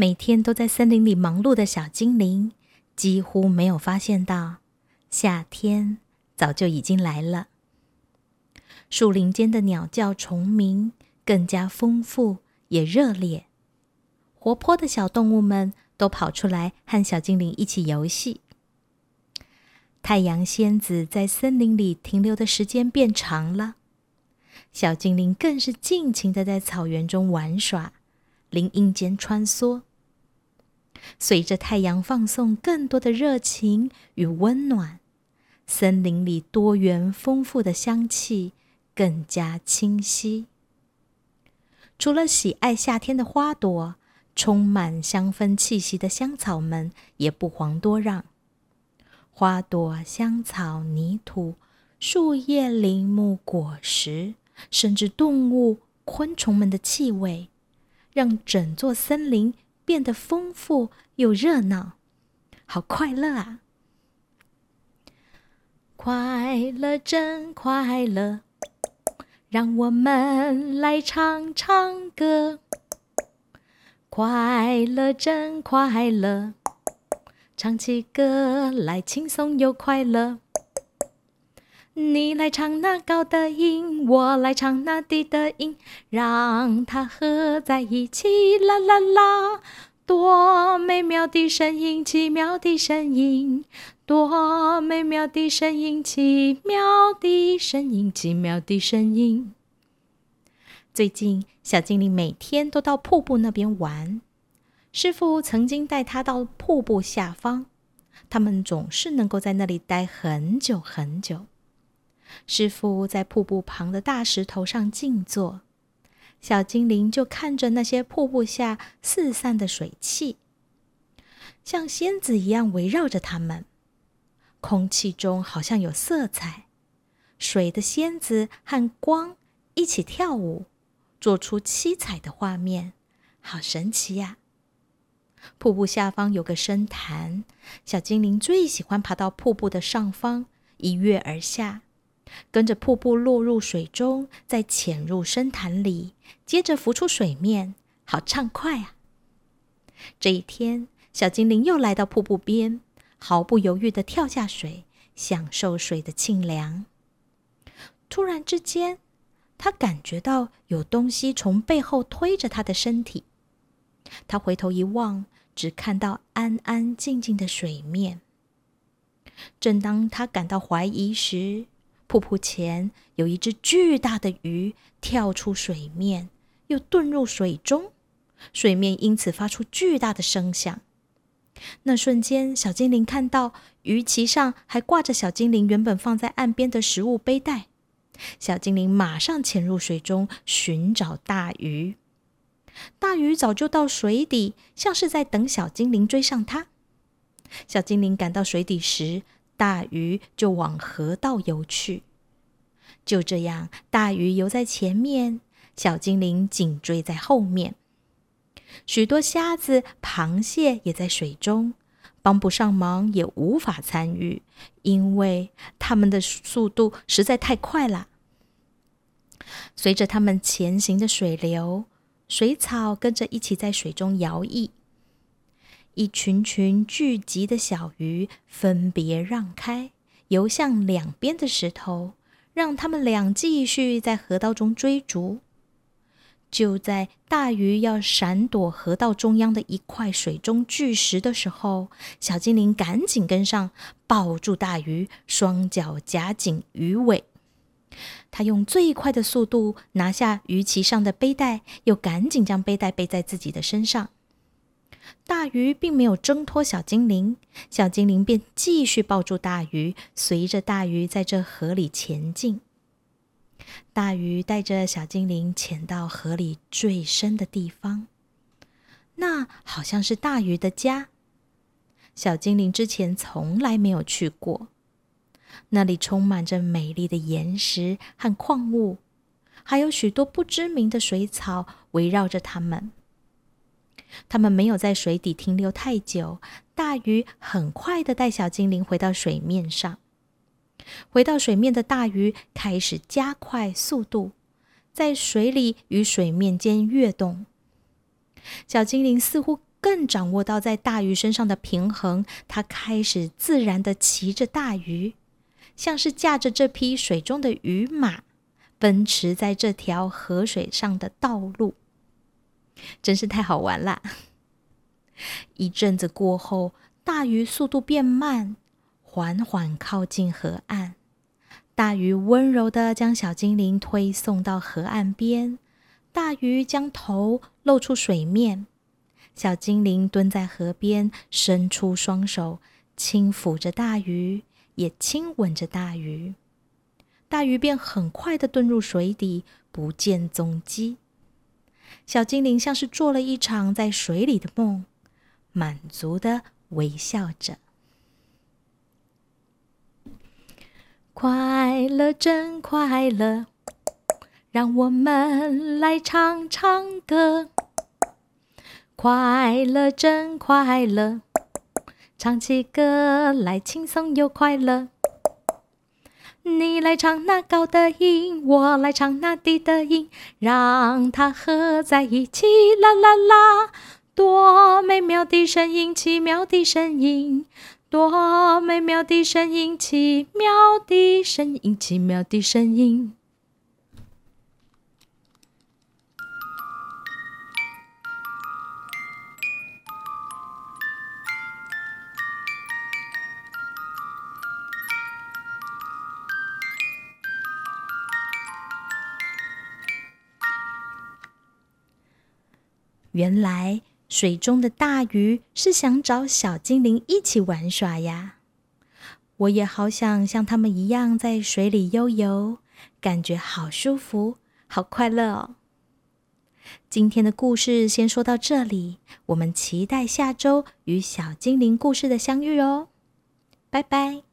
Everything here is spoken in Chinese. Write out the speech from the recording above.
每天都在森林里忙碌的小精灵，几乎没有发现到夏天早就已经来了。树林间的鸟叫虫鸣更加丰富也热烈，活泼的小动物们都跑出来和小精灵一起游戏。太阳仙子在森林里停留的时间变长了，小精灵更是尽情的在草原中玩耍，林荫间穿梭。随着太阳放送更多的热情与温暖，森林里多元丰富的香气更加清晰。除了喜爱夏天的花朵，充满香氛气息的香草们也不遑多让。花朵、香草、泥土、树叶、林木、果实，甚至动物、昆虫们的气味，让整座森林。变得丰富又热闹，好快乐啊！快乐真快乐，让我们来唱唱歌。快乐真快乐，唱起歌来轻松又快乐。你来唱那高的音，我来唱那低的音，让它合在一起，啦啦啦！多美妙的声音，奇妙的声音，多美妙的声音，奇妙的声音，奇妙的声音。最近，小精灵每天都到瀑布那边玩。师傅曾经带他到瀑布下方，他们总是能够在那里待很久很久。师傅在瀑布旁的大石头上静坐，小精灵就看着那些瀑布下四散的水汽，像仙子一样围绕着他们。空气中好像有色彩，水的仙子和光一起跳舞，做出七彩的画面，好神奇呀！瀑布下方有个深潭，小精灵最喜欢爬到瀑布的上方，一跃而下。跟着瀑布落入水中，再潜入深潭里，接着浮出水面，好畅快啊！这一天，小精灵又来到瀑布边，毫不犹豫的跳下水，享受水的清凉。突然之间，他感觉到有东西从背后推着他的身体。他回头一望，只看到安安静静的水面。正当他感到怀疑时，瀑布前有一只巨大的鱼跳出水面，又遁入水中，水面因此发出巨大的声响。那瞬间，小精灵看到鱼鳍上还挂着小精灵原本放在岸边的食物背带。小精灵马上潜入水中寻找大鱼。大鱼早就到水底，像是在等小精灵追上它。小精灵赶到水底时，大鱼就往河道游去，就这样，大鱼游在前面，小精灵紧追在后面。许多虾子、螃蟹也在水中，帮不上忙，也无法参与，因为它们的速度实在太快了。随着它们前行的水流，水草跟着一起在水中摇曳。一群群聚集的小鱼分别让开，游向两边的石头，让他们俩继续在河道中追逐。就在大鱼要闪躲河道中央的一块水中巨石的时候，小精灵赶紧跟上，抱住大鱼，双脚夹紧鱼尾。他用最快的速度拿下鱼鳍上的背带，又赶紧将背带背在自己的身上。大鱼并没有挣脱小精灵，小精灵便继续抱住大鱼，随着大鱼在这河里前进。大鱼带着小精灵潜到河里最深的地方，那好像是大鱼的家。小精灵之前从来没有去过，那里充满着美丽的岩石和矿物，还有许多不知名的水草围绕着它们。他们没有在水底停留太久，大鱼很快的带小精灵回到水面上。回到水面的大鱼开始加快速度，在水里与水面间跃动。小精灵似乎更掌握到在大鱼身上的平衡，它开始自然的骑着大鱼，像是驾着这匹水中的鱼马，奔驰在这条河水上的道路，真是太好玩啦！一阵子过后，大鱼速度变慢，缓缓靠近河岸。大鱼温柔的将小精灵推送到河岸边，大鱼将头露出水面。小精灵蹲在河边，伸出双手，轻抚着大鱼，也亲吻着大鱼。大鱼便很快的遁入水底，不见踪迹。小精灵像是做了一场在水里的梦，满足的微笑着。快乐真快乐，让我们来唱唱歌。快乐真快乐，唱起歌来轻松又快乐。你来唱那高的音，我来唱那低的音，让它合在一起，啦啦啦！多美妙的声音，奇妙的声音，多美妙的声音，奇妙的声音，奇妙的声音。原来水中的大鱼是想找小精灵一起玩耍呀！我也好想像他们一样在水里悠游，感觉好舒服，好快乐哦！今天的故事先说到这里，我们期待下周与小精灵故事的相遇哦！拜拜。